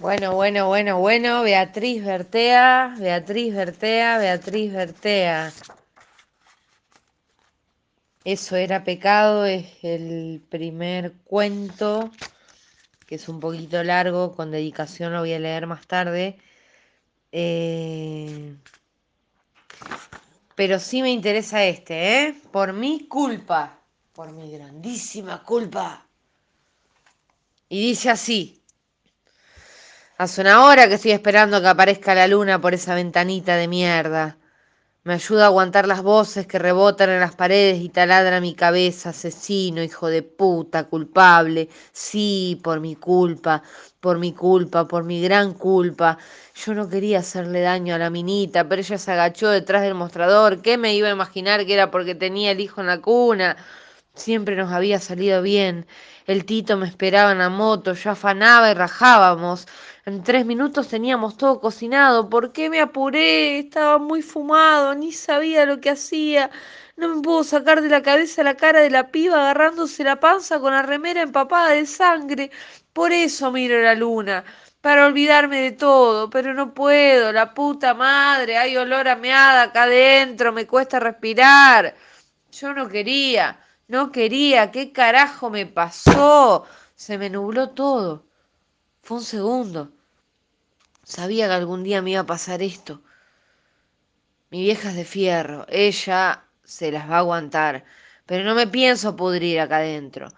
Bueno, bueno, bueno, bueno, Beatriz Bertea, Beatriz Bertea, Beatriz Bertea. Eso era pecado, es el primer cuento, que es un poquito largo, con dedicación lo voy a leer más tarde. Eh, Pero sí me interesa este, ¿eh? Por mi culpa, por mi grandísima culpa. Y dice así. Hace una hora que estoy esperando que aparezca la luna por esa ventanita de mierda. Me ayuda a aguantar las voces que rebotan en las paredes y taladra mi cabeza, asesino, hijo de puta, culpable. Sí, por mi culpa, por mi culpa, por mi gran culpa. Yo no quería hacerle daño a la minita, pero ella se agachó detrás del mostrador. ¿Qué me iba a imaginar que era porque tenía el hijo en la cuna? Siempre nos había salido bien. El Tito me esperaba en la moto, yo afanaba y rajábamos. En tres minutos teníamos todo cocinado. ¿Por qué me apuré? Estaba muy fumado, ni sabía lo que hacía. No me puedo sacar de la cabeza la cara de la piba agarrándose la panza con la remera empapada de sangre. Por eso miro la luna, para olvidarme de todo, pero no puedo, la puta madre, hay olor a meada acá adentro, me cuesta respirar. Yo no quería, no quería, ¿qué carajo me pasó? Se me nubló todo. Fue un segundo. Sabía que algún día me iba a pasar esto. Mi vieja es de fierro, ella se las va a aguantar, pero no me pienso pudrir acá adentro.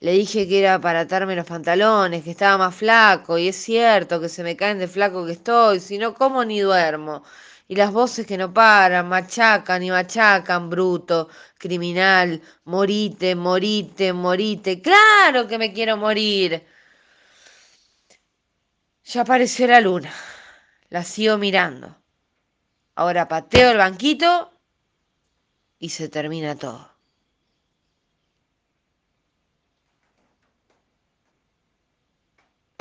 Le dije que era para atarme los pantalones, que estaba más flaco, y es cierto que se me caen de flaco que estoy, si no como ni duermo. Y las voces que no paran, machacan y machacan, bruto, criminal, morite, morite, morite. Claro que me quiero morir. Ya apareció la luna. La sigo mirando. Ahora pateo el banquito y se termina todo.